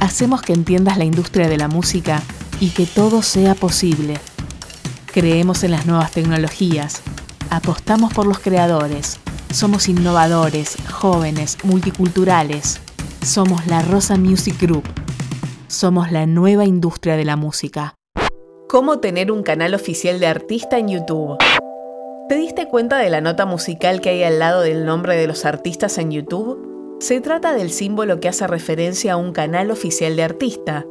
hacemos que entiendas la industria de la música y que todo sea posible. Creemos en las nuevas tecnologías, apostamos por los creadores, somos innovadores, jóvenes, multiculturales. Somos la Rosa Music Group. Somos la nueva industria de la música. ¿Cómo tener un canal oficial de artista en YouTube? ¿Te diste cuenta de la nota musical que hay al lado del nombre de los artistas en YouTube? Se trata del símbolo que hace referencia a un canal oficial de artista.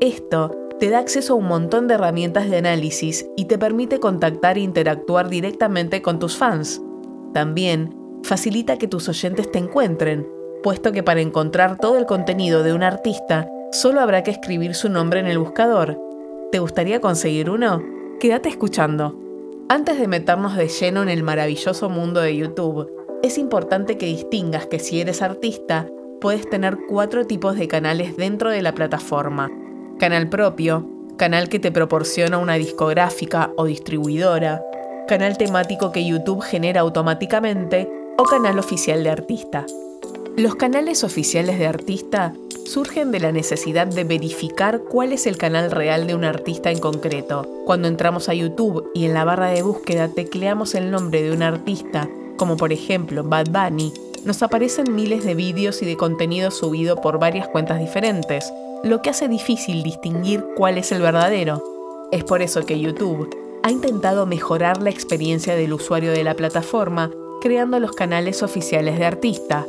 Esto te da acceso a un montón de herramientas de análisis y te permite contactar e interactuar directamente con tus fans. También facilita que tus oyentes te encuentren, puesto que para encontrar todo el contenido de un artista solo habrá que escribir su nombre en el buscador. ¿Te gustaría conseguir uno? Quédate escuchando. Antes de meternos de lleno en el maravilloso mundo de YouTube, es importante que distingas que si eres artista, puedes tener cuatro tipos de canales dentro de la plataforma. Canal propio, canal que te proporciona una discográfica o distribuidora, canal temático que YouTube genera automáticamente o canal oficial de artista. Los canales oficiales de artista surgen de la necesidad de verificar cuál es el canal real de un artista en concreto. Cuando entramos a YouTube y en la barra de búsqueda tecleamos el nombre de un artista, como por ejemplo Bad Bunny, nos aparecen miles de vídeos y de contenido subido por varias cuentas diferentes, lo que hace difícil distinguir cuál es el verdadero. Es por eso que YouTube ha intentado mejorar la experiencia del usuario de la plataforma creando los canales oficiales de artista,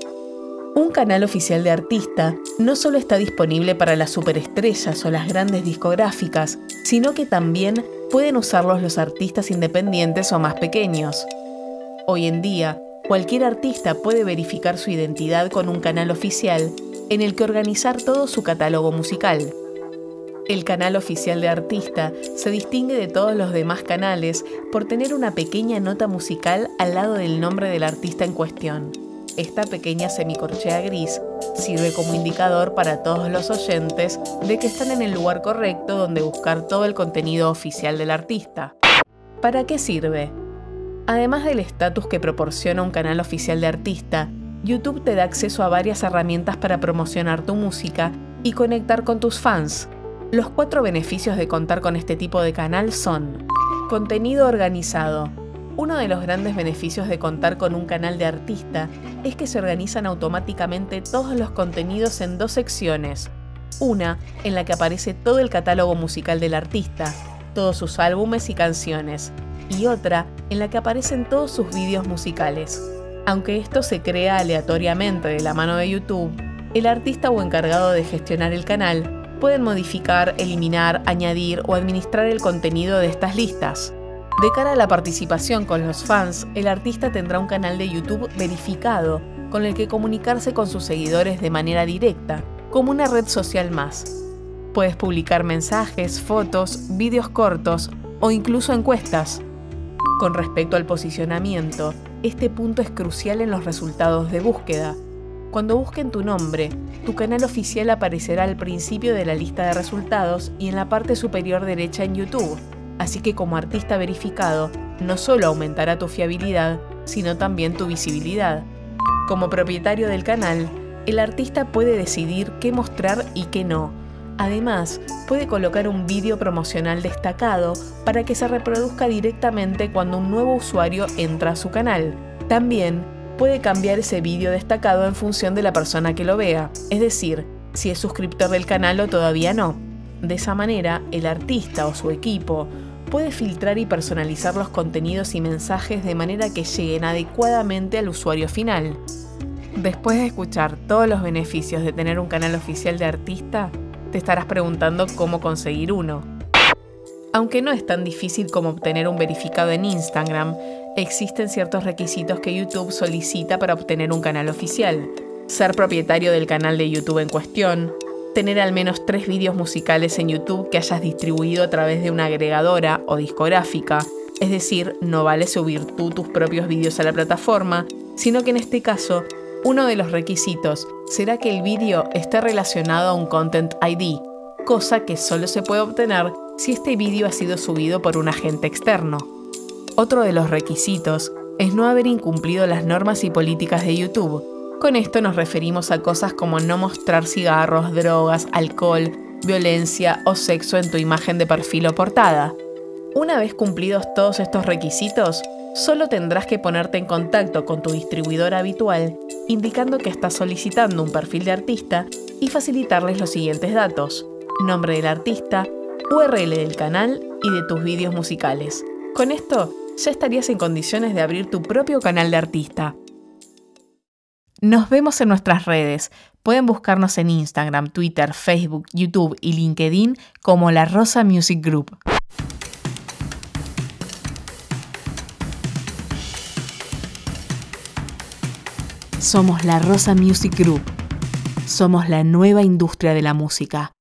un canal oficial de artista no solo está disponible para las superestrellas o las grandes discográficas, sino que también pueden usarlos los artistas independientes o más pequeños. Hoy en día, cualquier artista puede verificar su identidad con un canal oficial en el que organizar todo su catálogo musical. El canal oficial de artista se distingue de todos los demás canales por tener una pequeña nota musical al lado del nombre del artista en cuestión. Esta pequeña semicorchea gris sirve como indicador para todos los oyentes de que están en el lugar correcto donde buscar todo el contenido oficial del artista. ¿Para qué sirve? Además del estatus que proporciona un canal oficial de artista, YouTube te da acceso a varias herramientas para promocionar tu música y conectar con tus fans. Los cuatro beneficios de contar con este tipo de canal son contenido organizado, uno de los grandes beneficios de contar con un canal de artista es que se organizan automáticamente todos los contenidos en dos secciones. Una en la que aparece todo el catálogo musical del artista, todos sus álbumes y canciones, y otra en la que aparecen todos sus vídeos musicales. Aunque esto se crea aleatoriamente de la mano de YouTube, el artista o encargado de gestionar el canal pueden modificar, eliminar, añadir o administrar el contenido de estas listas. De cara a la participación con los fans, el artista tendrá un canal de YouTube verificado con el que comunicarse con sus seguidores de manera directa, como una red social más. Puedes publicar mensajes, fotos, vídeos cortos o incluso encuestas. Con respecto al posicionamiento, este punto es crucial en los resultados de búsqueda. Cuando busquen tu nombre, tu canal oficial aparecerá al principio de la lista de resultados y en la parte superior derecha en YouTube Así que como artista verificado, no solo aumentará tu fiabilidad, sino también tu visibilidad. Como propietario del canal, el artista puede decidir qué mostrar y qué no. Además, puede colocar un vídeo promocional destacado para que se reproduzca directamente cuando un nuevo usuario entra a su canal. También puede cambiar ese vídeo destacado en función de la persona que lo vea, es decir, si es suscriptor del canal o todavía no. De esa manera, el artista o su equipo puede filtrar y personalizar los contenidos y mensajes de manera que lleguen adecuadamente al usuario final. Después de escuchar todos los beneficios de tener un canal oficial de artista, te estarás preguntando cómo conseguir uno. Aunque no es tan difícil como obtener un verificado en Instagram, existen ciertos requisitos que YouTube solicita para obtener un canal oficial. Ser propietario del canal de YouTube en cuestión, tener al menos tres vídeos musicales en YouTube que hayas distribuido a través de una agregadora o discográfica. Es decir, no vale subir tú tus propios vídeos a la plataforma, sino que en este caso, uno de los requisitos será que el vídeo esté relacionado a un Content ID, cosa que solo se puede obtener si este vídeo ha sido subido por un agente externo. Otro de los requisitos es no haber incumplido las normas y políticas de YouTube, Con esto nos referimos a cosas como no mostrar cigarros, drogas, alcohol, violencia o sexo en tu imagen de perfil o portada. Una vez cumplidos todos estos requisitos, solo tendrás que ponerte en contacto con tu distribuidor habitual indicando que estás solicitando un perfil de artista y facilitarles los siguientes datos, nombre del artista, URL del canal y de tus vídeos musicales. Con esto ya estarías en condiciones de abrir tu propio canal de artista. Nos vemos en nuestras redes. Pueden buscarnos en Instagram, Twitter, Facebook, YouTube y LinkedIn como La Rosa Music Group. Somos la Rosa Music Group. Somos la nueva industria de la música.